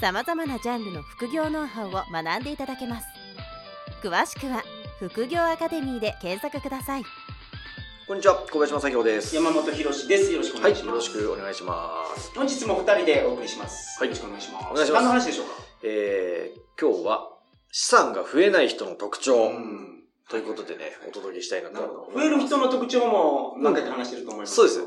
さまざまなジャンルの副業ノウハウを学んでいただけます詳しくは副業アカデミーで検索くださいこんにちは、小林正宏です。山本博史です。よろしくおはい、願いします。よろしくお願いします。本日も二人でお送りします。はいよろしくお願いします。お願いします何の話でしょうか？えー、今日は資産が増えない人の特徴、んということでね、お届けしたいなとなるほど。増える人の特徴も何回か話してると思います。そうです。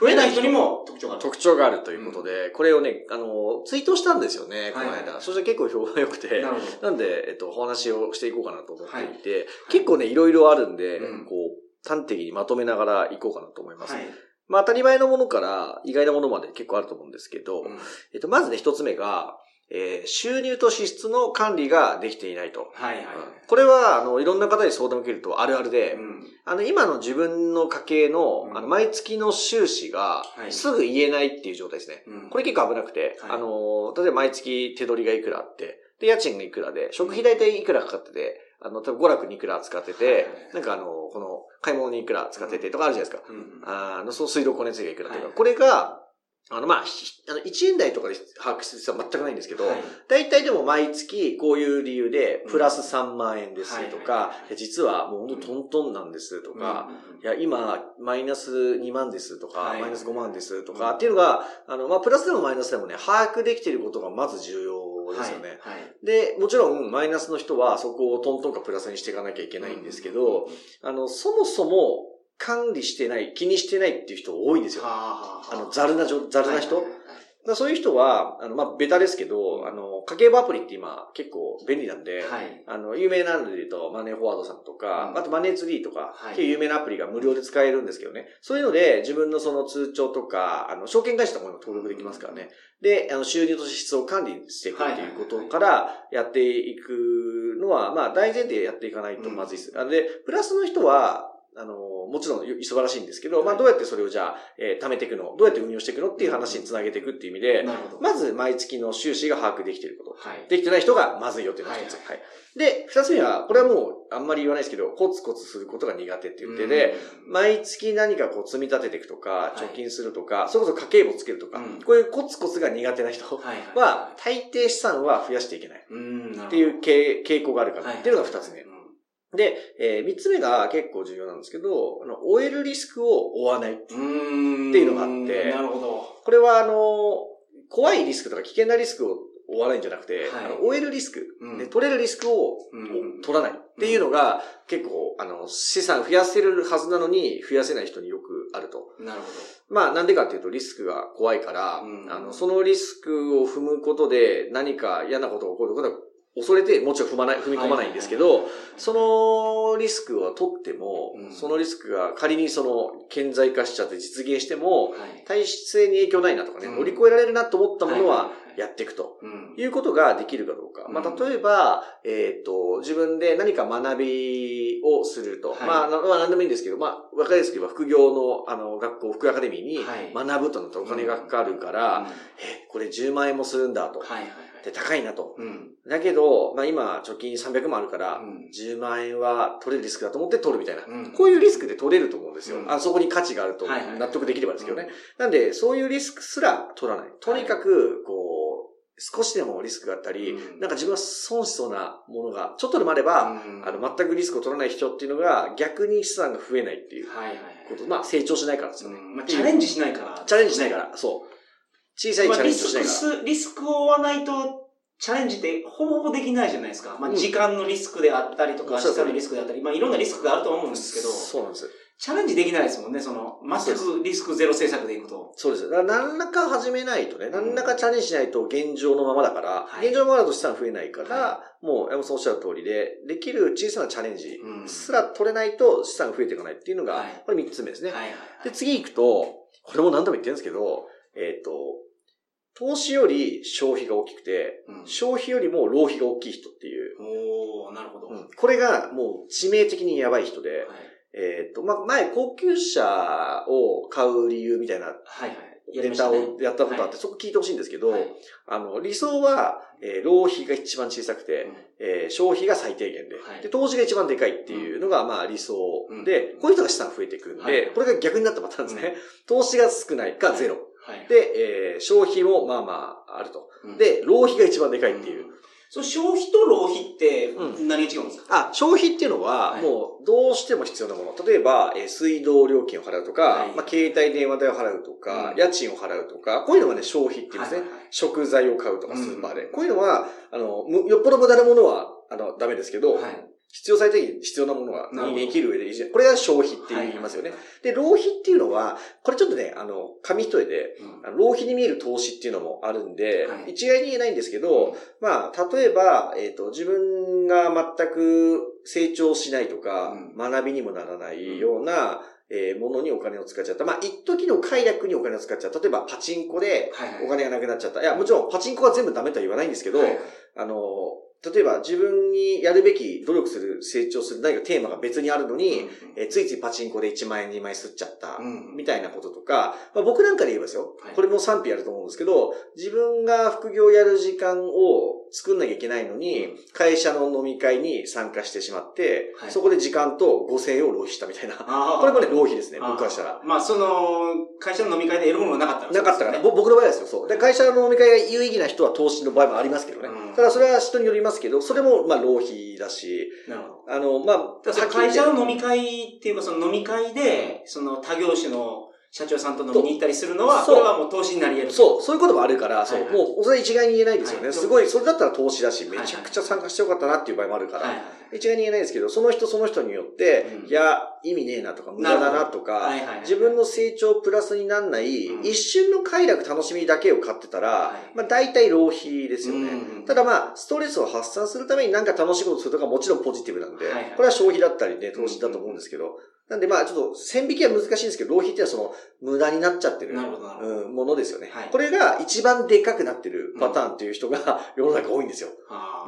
増えない人にも特徴がある。特徴があるということで、これをね、あの、ツイートしたんですよね、この間。はいはいそして結構評判良くて、なるほど。なんで、えっと、お話をしていこうかなと思っていて、はい結構ね、いろいろあるんで、うんこう、端的にまとめながらいこうかなと思います。はい。まあ、当たり前のものから意外なものまで結構あると思うんですけど、うんえっと、まずね、一つ目が、えー収入と支出の管理ができていないと。はいはい。これは、あの、いろんな方に相談を受けるとあるあるで、うん。あの、今の自分の家計の、うん。あの、毎月の収支がは、い。すぐ言えないっていう状態ですね。うん。これ結構危なくて、はい。あの、例えば毎月手取りがいくらあって、で、家賃がいくらで、食費大体いくらかかってて、あの、多分娯楽にいくら使ってて、はいはいなんかあの、この、買い物にいくら使っててとかあるじゃないですか。うん。あの、そう、水道光熱費がいくらとか、はい。これが、あの、まあ、ひあの、1円台とかで把握する必要は全くないんですけど、はい。大体でも毎月こういう理由で、プラス3万円ですとかはいはいは、いい。や実はもう本当トントンなんですとか、いや、今、マイナス2万ですとか、はい。マイナス5万ですとか、っていうのが、あの、まあ、プラスでもマイナスでもね、把握できていることがまず重要ですよね。はい。はい。で、もちろん、マイナスの人はそこをトントンかプラスにしていかなきゃいけないんですけど、あの、そもそも管理してない、気にしてないっていう人多いんですよ。ああの、ざるなじょ、ざるな人、はいはいはいだからそういう人は、あの、まあ、ベタですけど、あの、家計簿アプリって今結構便利なんで、はい。あの、有名なので言うと、マネーフォワードさんとか、うんあとマネーツリーとか、はい有名なアプリが無料で使えるんですけどね。そういうので、自分のその通帳とか、あの、証券会社とかにも登録できますからね。で、あの、収入と支出を管理していくっていうことからやっていくのは、まあ、大前提でやっていかないとまずいです。あので、プラスの人は、あの、もちろん素晴らしいんですけど、まあ、どうやってそれをじゃあ、えー貯めていくのどうやって運用していくのっていう話につなげていくっていう意味で。まず毎月の収支が把握できていること。はい。できてない人がまずいよっていうのが一つ。ははいで、二つ目は、これはもうあんまり言わないですけど、コツコツすることが苦手っていう点で、うん毎月何かこう積み立てていくとか、い貯金するとか、それこそ家計簿つけるとか、うんこういうコツコツが苦手な人はいはいは、大抵資産は増やしていけないっていう傾傾向があるからっていうのが二つ目。うんで、えー三つ目が結構重要なんですけど、あの、終えるリスクを負わない。っていう。のがあって。なるほど。これはあの、怖いリスクとか危険なリスクを負わないんじゃなくて、はい。あの終えるリスク、うん。で取れるリスクをうん取らない。っていうのが、結構、あの、資産増やせるはずなのに、増やせない人によくあると。なるほまあ、なんでかっていうと、リスクが怖いから、うん。あの、そのリスクを踏むことで、何か嫌なことが起こることは、恐れて、もちろん踏まない、踏み込まないんですけど、そのリスクを取っても、うんそのリスクが仮にその、顕在化しちゃって実現しても、はい。体質性に影響ないなとかね、うん乗り越えられるなと思ったものはややっていくと。うんいうことができるかどうか。まあ、うん例えば、えっ、と、自分で何か学びをすると。はいまあ、なまあ、何でもいいんですけど、まあ、わかりやすく言えば、副業の、あの、学校、副アカデミーにはい学ぶとなったらお金がかかるから、え、これ10万円もするんだと。はいはいはい。で、高いなと。うん。だけど、まあ今、貯金300万あるから、うん10万円は取れるリスクだと思って取るみたいな。うんこういうリスクで取れると思うんですよ。うんあそこに価値があると納得できればですけどね。なんで、そういうリスクすら取らない。とにかく、こう、少しでもリスクがあったり、うんなんか自分は損しそうなものが、ちょっとでもあれば、うんあの、全くリスクを取らない人っていうのが、逆に資産が増えないっていうはいはいはい。こと。まあ、成長しないからですよね。うんまあ、チャレンジしないから。チャレンジしないから、そう。小さいチャレンジをしないから。まあリスクす、リスクを負わないと、チャレンジってほぼほぼできないじゃないですか。まあ、うん時間のリスクであったりとか、そうそう資産のリスクであったり、まあ、いろんなリスクがあると思うんですけど、そうなんです。チャレンジできないですもんね、その、全くリスクゼロ政策でいくと。そうです。だから何らか始めないとね、何らかチャレンジしないと現状のままだから、はい現状のままだと資産増えないから、はもう山本さんおっしゃる通りで、できる小さなチャレンジうんすら取れないと資産増えていかないっていうのが、はいこれ三つ目ですね。はいはいはい。で、次行くと、これも何度も言ってるんですけど、えっ、と、投資より消費が大きくて、うん。消費よりも浪費が大きい人っていう、おー、なるほど。うん。これがもう致命的にやばい人で、はい。えっ、と、まあ、前、高級車を買う理由みたいなはいはい。タをやったことあって、はい。そこ聞いてほしいんですけど、はい。あの、理想は、えー浪費が一番小さくて、うん。えー消費が最低限で、はい。で、投資が一番でかいっていうのが、まあ理想で、こういう人が資産増えていくんで、はいこれが逆になったパターンですね。投資が少ないかゼロ。はい。で、えー消費もまあまああると。うん、で、浪費が一番でかいっていう。そう、消費と浪費ってう何が違うんですか、あ、消費っていうのは、はいもう、どうしても必要なもの。例えば、えー水道料金を払うとか、はいまあ、携帯電話代を払うとか、うん家賃を払うとか、こういうのがね、消費っていうんですね。はいはいはい食材を買うとか、うんスーパーで。こういうのは、あの、むよっぽど無駄なものは、あの、ダメですけど、はい。必要最低限必要なものはなるほど。人間生きる上でこれが消費って言いますよね。で、浪費っていうのは、これちょっとね、あの、紙一重で、うん。浪費に見える投資っていうのもあるんで、はい。一概に言えないんですけど、まあ、例えば、えっ、と、自分が全く成長しないとか、うん。学びにもならないような、えーものにお金を使っちゃった。まあ、一時の快楽にお金を使っちゃった。例えば、パチンコではいはい。お金がなくなっちゃった。いや、もちろん、パチンコは全部ダメとは言わないんですけど、はいはい。あの、例えば自分にやるべき努力する、成長する何かテーマが別にあるのに、えーついついパチンコで1万円2万円吸っちゃった、うんみたいなこととか、まあ、僕なんかで言えばですよ、はい。これも賛否あると思うんですけど、自分が副業をやる時間を作んなきゃいけないのに、うん会社の飲み会に参加してしまって、はいそこで時間と5000円を浪費したみたいな。これもね、浪費ですね、僕からしたら。まあ、その、会社の飲み会で得るものがなかったらなかったから、僕の場合はですよ、そう。で、会社の飲み会が有意義な人は投資の場合もありますけどね。うんただそれは人によりますけど、それもまあ浪費だし、なるほど。あの、まあ、会社の飲み会っていうか、その飲み会で、その他業種の社長さんと飲みに行ったりするのは、それはもう投資になり得る。そう、そういうこともあるから、そう、はい。はいもう、それ一概に言えないですよね。はい。すごい、それだったら投資だし、はいめちゃくちゃ参加してよかったなっていう場合もあるから、はいはい。一概に言えないですけど、その人その人によって、うん。いや、意味ねえなとか、無駄だなとか、自分の成長プラスになんない、うん。一瞬の快楽楽しみだけを買ってたら、はい。まあ大体浪費ですよね。うんただまあ、ストレスを発散するために何か楽しいことするとかもちろんポジティブなんで、これは消費だったりね、投資だと思うんですけど、なんでまあちょっと線引きは難しいんですけど、浪費っていうのはその無駄になっちゃってるうん、ものですよね、はい。これが一番でかくなってるパターンっていう人が世の中多いんですよ。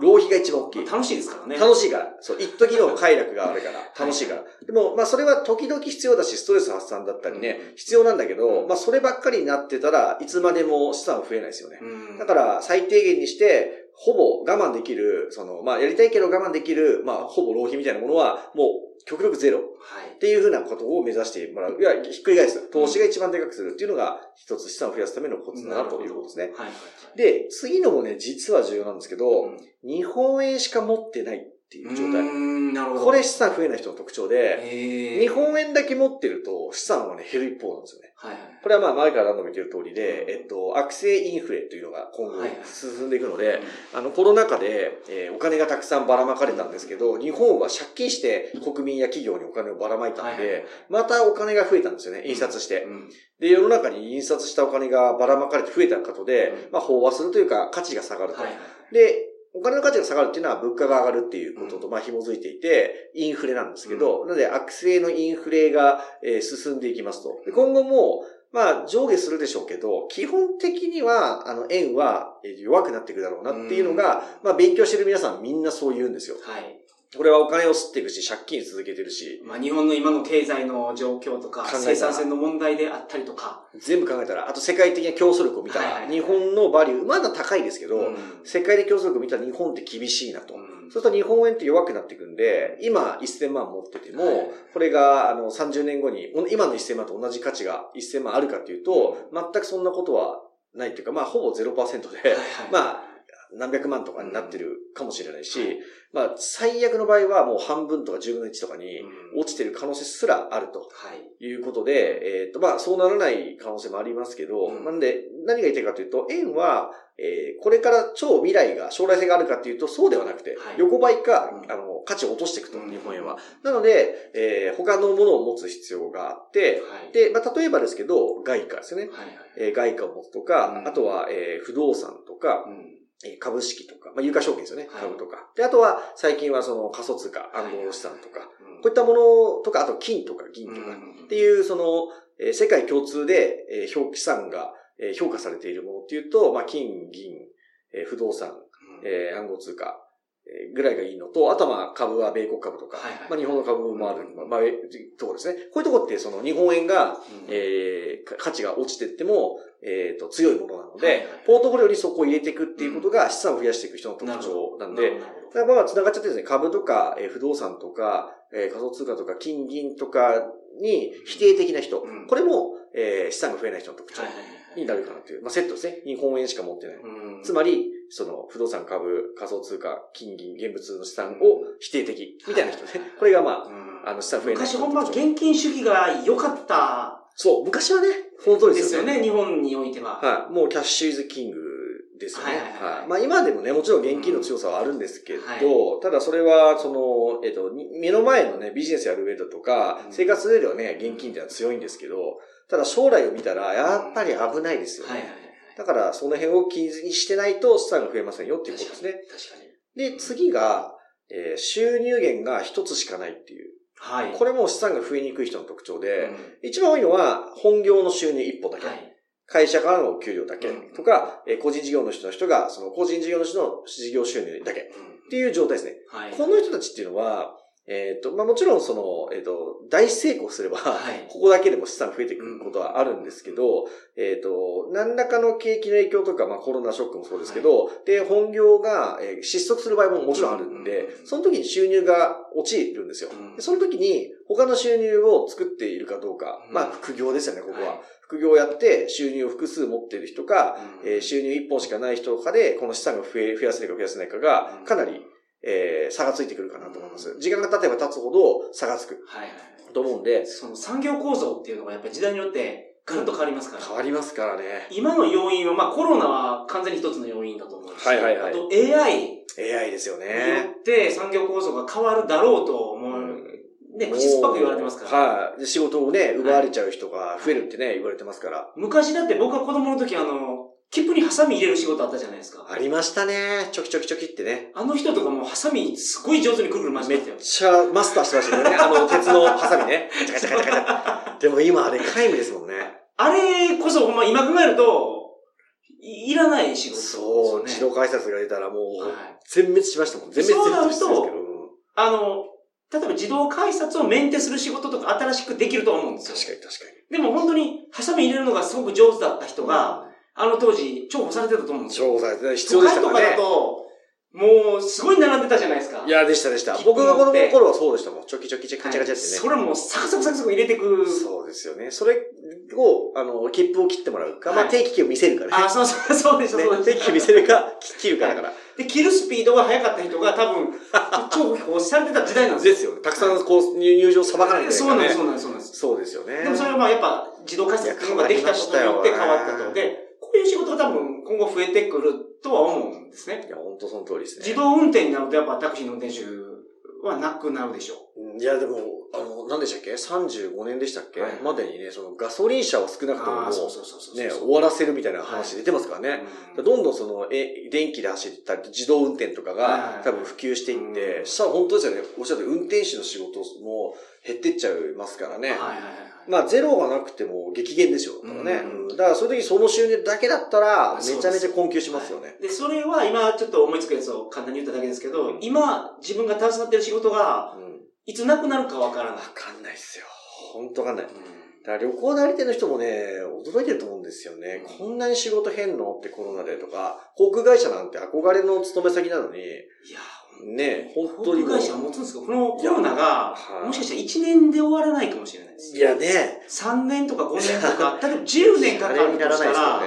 浪費が一番大きい。楽しいですからね。楽しいから。そう、一時の快楽があるから、楽しいから。でも、まあそれは時々必要だし、ストレス発散だったりね、うん必要なんだけど、うんまあそればっかりになってたらいつまでも資産増えないですよね。うんだから最低限にして、ほぼ我慢できる、その、まあやりたいけど我慢できる、まあほぼ浪費みたいなものは、もう極力ゼロ。はいっ。ていうふうなことを目指してもらう。いや、ひっくり返す。投資が一番でかくするっていうのが、一つ資産を増やすためのコツだなということですね。はいはいはい。で、次のもね、実は重要なんですけど、うん日本円しか持ってないっていう状態。なるほど。これ資産増えない人の特徴で、日本円だけ持ってると資産はね、減る一方なんですよね。はいはい。これはまあ前から何度も言ってる通りで、えっと、悪性インフレというのが今後はいはい進んでいくので、あのコロナ禍で、えーお金がたくさんばらまかれたんですけど、日本は借金して国民や企業にお金をばらまいたんはいで、またお金が増えたんですよね、印刷して。うんで、世の中に印刷したお金がばらまかれて増えたことでう、んまあ飽和するというか価値が下がるとはい。はい。で、お金の価値が下がるっていうのは物価が上がるっていうこととまあ紐づいていて、インフレなんですけど、なので悪性のインフレが、えー進んでいきますと。で今後も、まあ上下するでしょうけど、基本的には、あの、円はえー弱くなっていくだろうなっていうのが、まあ勉強してる皆さんみんなそう言うんですよ。はい。これはお金を吸っていくし、借金続けてるし、まあ、日本の今の経済の状況とか、生産性の問題であったりとか、全部考えたら、あと世界的な競争力を見たら、はいはいはい日本のバリュー、まだ高いですけど、うん。世界で競争力を見たら日本って厳しいなと。うん。そうすると日本円って弱くなっていくんで、今1000万持ってても、はい。これがあの30年後に、今の1000万と同じ価値が1000万あるかっていうと、全くそんなことはないっていうか、まあほぼ0%で、はいはい。まあ何百万とかになってるかもしれないし、はいまあ最悪の場合はもう半分とか10分の1とかにうん落ちてる可能性すらあると。はい。いうことで、えっ、と、まあ、そうならない可能性もありますけど、うんなんで、何が言いたいかというと、円は、えーこれから超未来が、将来性があるかっていうと、そうではなくて、はい横ばいか、うんあの、価値を落としていくと、うん日本円は。なので、えー他のものを持つ必要があって、はい。で、まあ、例えばですけど、外貨ですよね。はいはい。えー外貨を持つとか、うんあとは、えー不動産とか、うんえー株式とか、まあ、有価証券ですよね、はい。株とか。で、あとは、最近はその仮想通貨、暗号資産とか、うん。こういったものとか、あと金とか銀とか、うんっていう、その、えー世界共通で、えー表記資産がえー評価されているものっていうと、まあ、金、銀、えー不動産、うん。えー暗号通貨、えーぐらいがいいのと、あとはまあ株は米国株とか、はいはい。まあ日本の株もある、うん。まあ、えーところですね。こういうところってその日本円が、うん。え価値が落ちてっても、えっ、と、強いものなので、はいはい。ポートフォリオにそこを入れていくっていうことが資産を増やしていく人の特徴なんで、だからまあ繋がっちゃってですね、株とか、えー不動産とか、えー仮想通貨とか、金銀とかに否定的な人、うん。これも、えー資産が増えない人の特徴になるかなという、まあセットですね。日本円しか持ってない。うん。つまり、その不動産、株、仮想通貨、金銀、現物の資産を否定的みたいな人ね。これがまあ、うんあの資産増えない昔ほんま現金主義が良かったそう、昔はね、その通りでよですすよね。ね、日本においては。はい。もうキャッシュイズキングですよね。はいはいはいはい。まあ今でもね、もちろん現金の強さはあるんですけど、うんただそれは、その、えっと、に目の前のね、ビジネスやる上だとか、うん生活上ではね、現金っていうのは強いんですけど、ただ将来を見たら、やっぱり危ないですよね。はいはいはい。だから、その辺を気にしてないと資産が増えませんよっていうことですね。確かに。で、次が、えー収入源が一つしかないっていう。はい。これも資産が増えにくい人の特徴で、うん一番多いのは、本業の収入一本だけ。はい。会社からの給料だけうんとか、えー個人事業主の人が、その個人事業主の事業収入だけっていう状態ですね。はい。この人たちっていうのは、えっ、と、まあ、もちろんその、えっ、と、大成功すれば、はい。ここだけでも資産増えてくることはあるんですけど、えっ、と、何らかの景気の影響とか、まあ、コロナショックもそうですけど、で、本業が、えー失速する場合ももちろんあるんで、うんその時に収入が落ちるんですよ。うん。でその時に、他の収入を作っているかどうか、うん。まあ、副業ですよね、ここは。はい。副業をやって収入を複数持っている人か、うん。えー収入1本しかない人かで、この資産が増え、増やせないか増やせないかがうん、かなり、えー差がついてくるかなと思います。時間が経てば経つほど差がつくはいはい。と思うんで、その産業構造っていうのがやっぱり時代によってガラッと変わりますから。変わりますからね。今の要因は、まあコロナは完全に一つの要因だと思うし、はいはいはいあと AI に AI ですよよね。って産業構造が変わるだろうと思う。ね、口酸っぱく言われてますから。はい。で仕事をね、奪われちゃう人が増えるってね、言われてますから。昔だって僕が子供の時あの、切符にハサミ入れる仕事あったじゃないですか。ありましたね。ちょきちょきちょきってね。あの人とかもうハサミすごい上手にくるくる回しめっますよ。ちゃマスターしてましたけどね。あの、鉄のハサミね。カチャカチャカチャカチャ。でも今あれ皆無ですもんね。あれこそほんま今考えると、いいらない仕事そう。自動改札が出たらもう、はい全滅しましたもん。全滅そうなるとしてるんですけど。うんあの、例えば自動改札をメンテする仕事とか新しくできると思うんですよ。確かに確かに。でも本当にハサミ入れるのがすごく上手だった人が、あの当時重宝されてたと思うんですよ。重宝されて必要でしたからねとかだ。と、もうすごい並んでたじゃないですか。いや、でしたでした僕が子供の頃はそうでしたもん。チョキチョキチャカチャカチャってね。それもサクサクサクサク入れてく。そうですよね。それを、あの、切符を切ってもらうか、まあはい定期券を見せるかね。あ、そうそう、そうでした、そうね、でし定期券見せるか、切るかだから。た。で、切るスピードが速かった人が多分、重宝されてた時代なんですよ。ですよね。たくさんこう、入入場さばかないといけそうなんです。そうなんです、そうなんです。そうですよね。でもそれはまあやっぱ自動改札ってができたことによって変わったと。で、こういう仕事が多分今後増えてくるとは思うんですねい。や、本当その通りですね。自動運転になるとやっぱタクシーの運転手はなくなるでしょうんいや、でも、あの、何でしたっけ ?35 年でしたっけ、はいまでにね、そのガソリン車を少なう。くとも。ね、終わらせるみたいな話出てますからね。うんどんどんその、え、電気で走ったり、自動運転とかはいはいはいが多分普及していって、うんそしたら本当ですよね。おっしゃったように運転手の仕事も減ってっちゃいますからね。はいはいはいはい。まあ、ゼロがなくても激減ですよ。だからね。うんうんだから、そういう時その収入だけだったら、めちゃめちゃ困窮しますよね。で、それは今ちょっと思いつくやつを簡単に言っただけですけど、今自分が携わってる仕事がうん。いつなくなるかわからないわ。かんないっすよ。ほんとわかんない。だから旅行代理店の人もね、驚いてると思うんですよね。うんこんなに仕事変のってコロナでとか、航空会社なんて憧れの勤め先なのに、いや、ね、本航当に会社は持つんですけど、このコロナがもしかしたら1年で終わらないかもしれないです。いやね、3年とか5年とか、例えば10年かかるとしたら、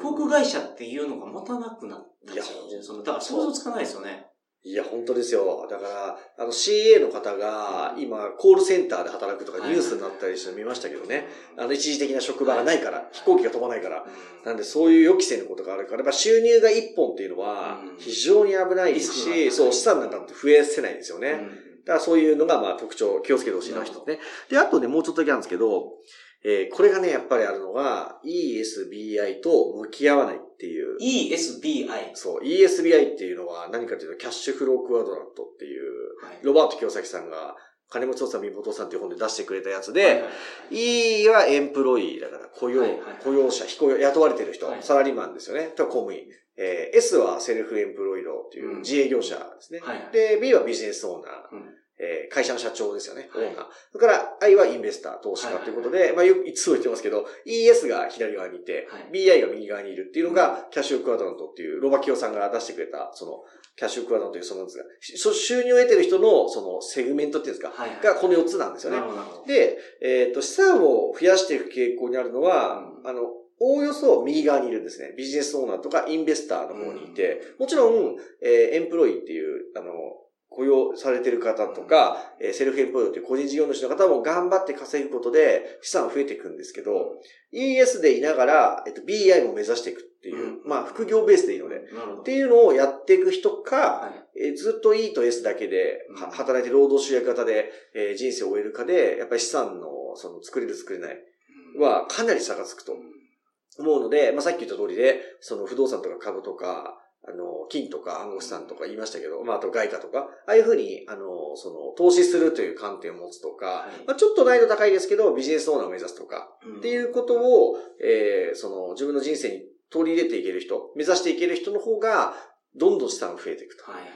航空会社っていうのが持たなくなったんですよ。いやそのだから想像つかないですよね。いや、本当ですよ。だから、あの CA の方が今、コールセンターで働くとかニュースになったりして見ましたけどね。あの一時的な職場がないから、飛行機が飛ばないから。なんでそういう予期せぬことがあるから、やっぱ収入が一本っていうのはうん非常に危ないリスクがし、そう、資産なんかって増やせないんですよね。うんだからそういうのがまあ特徴、気をつけてほしいな一つね。で、あとね、もうちょっとだけあるんですけど、えーこれがね、やっぱりあるのが ESBI と向き合わないっていう。ESBI。そう、ESBI っていうのは何かというと、キャッシュフロークワドラントっていう、はいロバート清崎さんが、金持ち父さん、貧乏父さんっていう本で出してくれたやつで、はいはい E はエンプロイーだから雇用、はいはいはい雇用者、非雇用、雇われてる人、はいサラリーマンですよね。と公務員。えー S はセルフエンプロイドっていう自営業者ですね。はいはいで、B はビジネスオーナー。うんえー会社の社長ですよね。オはいーナー。それから I はインベスター、投資家ということで、まあよくいつも言ってますけど、ES が左側にいて、はい BI が右側にいるっていうのが、キャッシュクワドラントっていう、ロバキオさんが出してくれた、その、キャッシュクワドラントというそのなんですが、しそ収入を得てる人の、その、セグメントっていうんですか、がこの4つなんですよね。で、えっ、と、資産を増やしていく傾向にあるのは、うんあの、おおよそ右側にいるんですね。ビジネスオーナーとかインベスターの方にいて、もちろん、えーエンプロイっていう、あの、雇用されてる方とか、えーセルフエンプロイドという個人事業主の方も頑張って稼ぐことで資産増えていくんですけど、ES でいながら、えっと、BI も目指していくっていう、うん。まあ、副業ベースでいいので。っていうのをやっていく人か、はい。えーずっと E と S だけで、働いて労働集約型で、えー人生を終えるかで、やっぱり資産の、その作れる作れないはかなり差がつくと思うので、まあ、さっき言った通りで、その不動産とか株とか、あの、金とか暗号資産とか言いましたけど、まあ、あと外貨とか、ああいうふうに、あの、その、投資するという観点を持つとか、はいまあ、ちょっと難易度高いですけど、ビジネスオーナーを目指すとか、うんっていうことを、えーその、自分の人生に取り入れていける人、目指していける人の方が、どんどん資産が増えていくと。はいは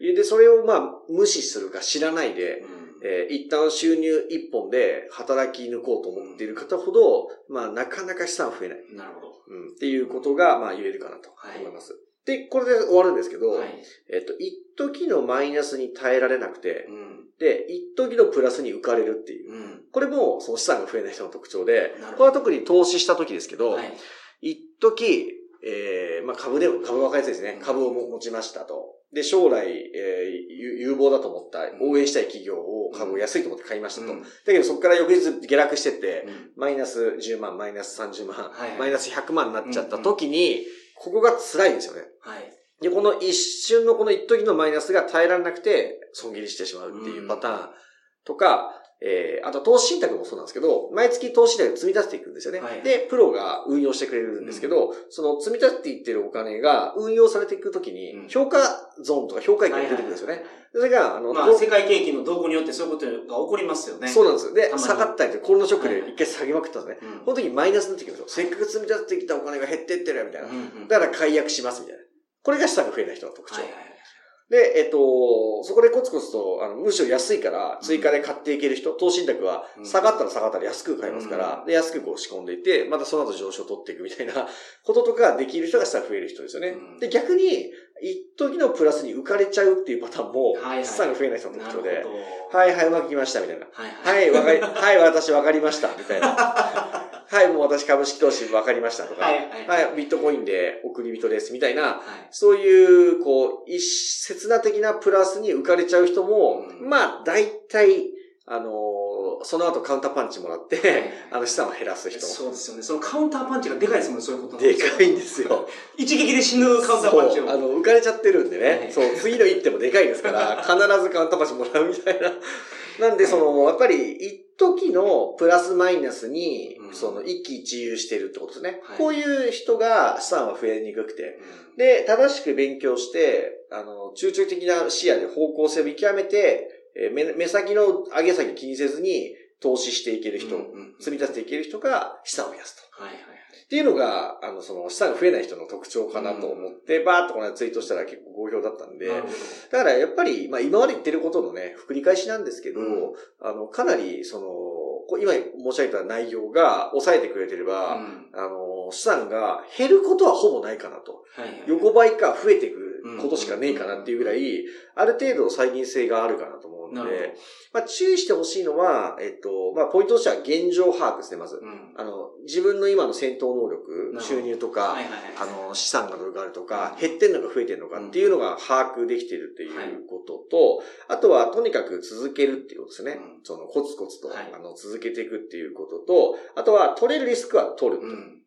い。で、それをまあ、無視するか知らないで、うんえー一旦収入一本で働き抜こうと思っている方ほど、まあ、なかなか資産増えない。なるほど。うん、っていうことが、まあ、言えるかなとはい思います。で、これで終わるんですけど、はい。えっと、一時のマイナスに耐えられなくて、うん。で、一時のプラスに浮かれるっていう。うん。これも、その資産が増えない人の特徴でこれは特に投資した時ですけど、はい。一時、えー、まあ株でも、株が分かりやすいですねうん。株を持ちましたと。で、将来、えー有有望だと思った、うん応援したい企業を株を安いと思って買いましたと。うんだけどそこから翌日下落してって、うんマイナス10万、マイナス30万、はいはいマイナス100万になっちゃった時に、ここが辛いんですよね。はい。で、この一瞬のこの一時のマイナスが耐えられなくて、損切りしてしまうっていうパターンとか、えー、あと投資信託もそうなんですけど、毎月投資信託を積み立てていくんですよね。はいで、プロが運用してくれるんですけど、その積み立てていってるお金が運用されていくときにうん、評価ゾーンとか評価益が出てくるんですよね。それが、あの、まあ、世界景気の動向によってそういうことが起こりますよね。そうなんです。で下がったりとコロナショックではい一回下げまくったんですね。うん。この時マイナスになってくるんですよ。せっかく積み立ててきたお金が減ってってるよみたいな。うんうんだから解約しますみたいな。これが資産が増えない人の特徴。はいはいはい。で、えっと、そこでコツコツと、あの、むしろ安いから、追加で買っていける人、投資信託はう、ん下がったら下がったら安く買いますから、で、安くこう仕込んでいて、またその後上昇を取っていくみたいな こととかできる人が資産増える人ですよね。うんで、逆に、一時のプラスに浮かれちゃうっていうパターンも、資産が増えない人の特徴で、はいはい、うまくいきました、みたいな。はいはい。はい、わかり、はい、私わかりました、みたいな。はい、もう私株式投資わかりましたとか、はいはいはい、ビットコインで送り人です、みたいな、はい。そういう、こう、一刹那的なプラスに浮かれちゃう人も、うんまあ、大体、あのーその後カウンターパンチもらって、はいあの資産を減らす人。そうですよね。そのカウンターパンチがでかいですもんね、そういうことでかいんですよ。一撃で死ぬカウンターパンチを。あの、浮かれちゃってるんでね、はいそう、次の一手もでかいですから、必ずカウンターパンチもらうみたいな。なんで、その、やっぱり、一時のプラスマイナスに、うん。その、一喜一憂してるってことですね。はい。こういう人が資産は増えにくくて、うん。で、正しく勉強して、あの、中長期的な視野で方向性を見極めて、えー目目先の上げ先気にせずに投資していける人、うんうんうん積み立てていける人が資産を増やすと。はいはいっていうのが、あの、その資産が増えない人の特徴かなと思って、バーッとこの間ツイートしたら結構好評だったんで。だからやっぱり、まあ今まで言ってることのね、繰り返しなんですけど、うんあの、かなり、その、今申し上げた内容が抑えてくれてれば、うんあの、資産が減ることはほぼないかなと。はいはい。横ばいか増えていくことしかねえかなっていうぐらい、ある程度再現性があるかなと思うので、まあ注意してほしいのは、えっと、まあポイントとしては現状把握ですね、まず。ど。うん。あの、自分の今の戦闘能力、収入とか、はいはいはい。あの、資産がどれがあるとか、うん減ってんのか増えてんのかっていうのが把握できてるっていうことと、あとはとにかく続けるっていうことですね。うんそのコツコツと、はいあの続けていくっていうことと、あとは取れるリスクは取ると。うん。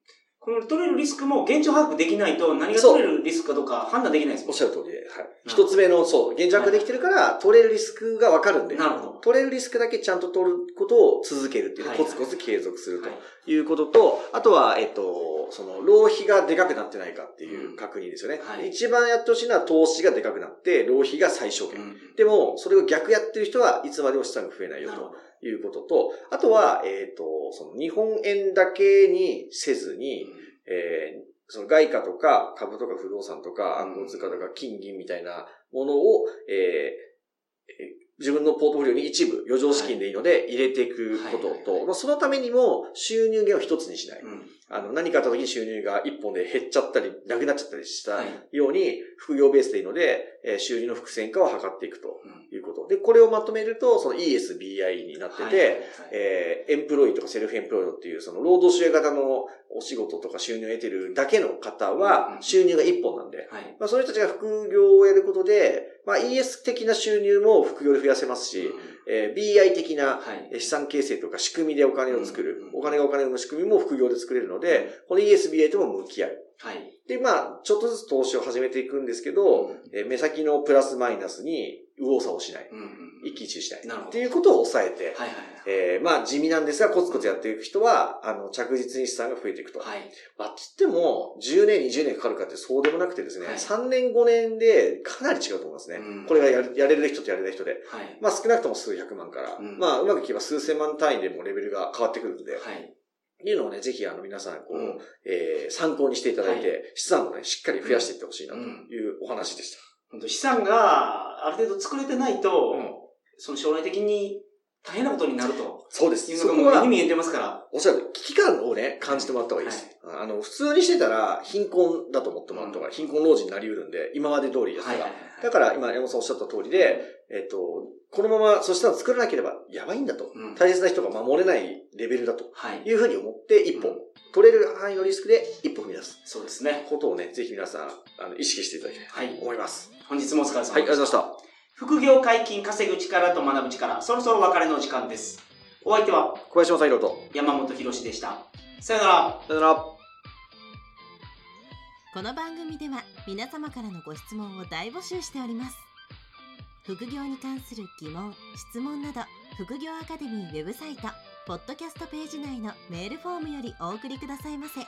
この取れるリスクも現状把握できないと何が取れるリスクかどうか判断できないですもんおっしゃる通りで。はい。一つ目の、そう、現着ができてるから、取れるリスクがわかるんで、なるほど。取れるリスクだけちゃんと取ることを続けるっていう、はいコツコツ継続するとはいいうことと、あとは、えっと、その、浪費がでかくなってないかっていう確認ですよね。はい一番やってほしいのは投資がでかくなって、浪費が最小限。うんでも、それを逆やってる人はいつまでも資産が増えないよ。ということと、あとは、えっ、と、その日本円だけにせずに、えーその外貨とか株とか不動産とか暗号通貨とか金銀みたいなものを、えーえー自分のポートフォリオに一部余剰資金でいいので入れていくことと、まあそのためにも収入源を一つにしない。うん。あの、何かあった時に収入が一本で減っちゃったり、なくなっちゃったりしたはい。ように、副業ベースでいいので、えー収入の伏線化を図っていくと。うんいう。で、これをまとめると、その ESBI になってて、はいはいはい。えーエンプロイとかセルフエンプロイドっていう、その労働集約型のお仕事とか収入を得てるだけの方うんは、収入が一本なんで、はい。まあ、その人たちが副業をやることで、まあ、ES 的な収入も副業で増やせますし、えー BI 的な資産形成とか仕組みでお金を作る、うんお金がお金を生む仕組みも副業で作れるので、この ESBI とも向き合う。はい。で、まあ、ちょっとずつ投資を始めていくんですけど、えー目先のプラスマイナスに右往左往しない。うんうん一喜一憂しない。なるほどっていうことを抑えて、はいはいえーまあ地味なんですが、コツコツやっていく人は、あの、着実に資産が増えていくと。はい。はい。まあ、つっても、10年、20年かかるかってそうでもなくてですね、はい3年、5年でかなり違うと思いますね。うんこれがやるやれる人とやれない人で。はい。まあ少なくとも数百万から、うんまあうまくいけば数千万単位でもレベルが変わってくるんで、はい。いうのをね、ぜひあの皆さん、こう、うん。えー参考にしていただいて、は資産をね、しっかり増やしていってほしいなというお話でした。本当資産がある程度作れてないと、うん。その将来的に大変なことになるとそうです。いうそこはのがもう目に、見えてますから。おっしゃる、危機感をね、感じてもらった方がいいです。あの、普通にしてたら、貧困だと思ってもらった方が、貧困老人になり得るんで、今まで通りやったら。だから、今、山本さんおっしゃった通りで、えっと、このまま、そしたら作らなければやばいんだと。うん大切な人が守れないレベルだとはい。いうふうに思って、一歩、うん取れる範囲のリスクで一歩踏み出すそうですね。ことをね、ぜひ皆さん、あの、意識していただきたいはいと。思います。本日もお疲れ様でした。はい、ありがとうございました。副業解禁、稼ぐ力と学ぶ力、そろそろお別れの時間です。お相手は小林正宏と、山本博史でした。さよなら。さよなら。この番組では皆様からのご質問を大募集しております副業に関する疑問・質問など副業アカデミーウェブサイトポッドキャストページ内のメールフォームよりお送りくださいませ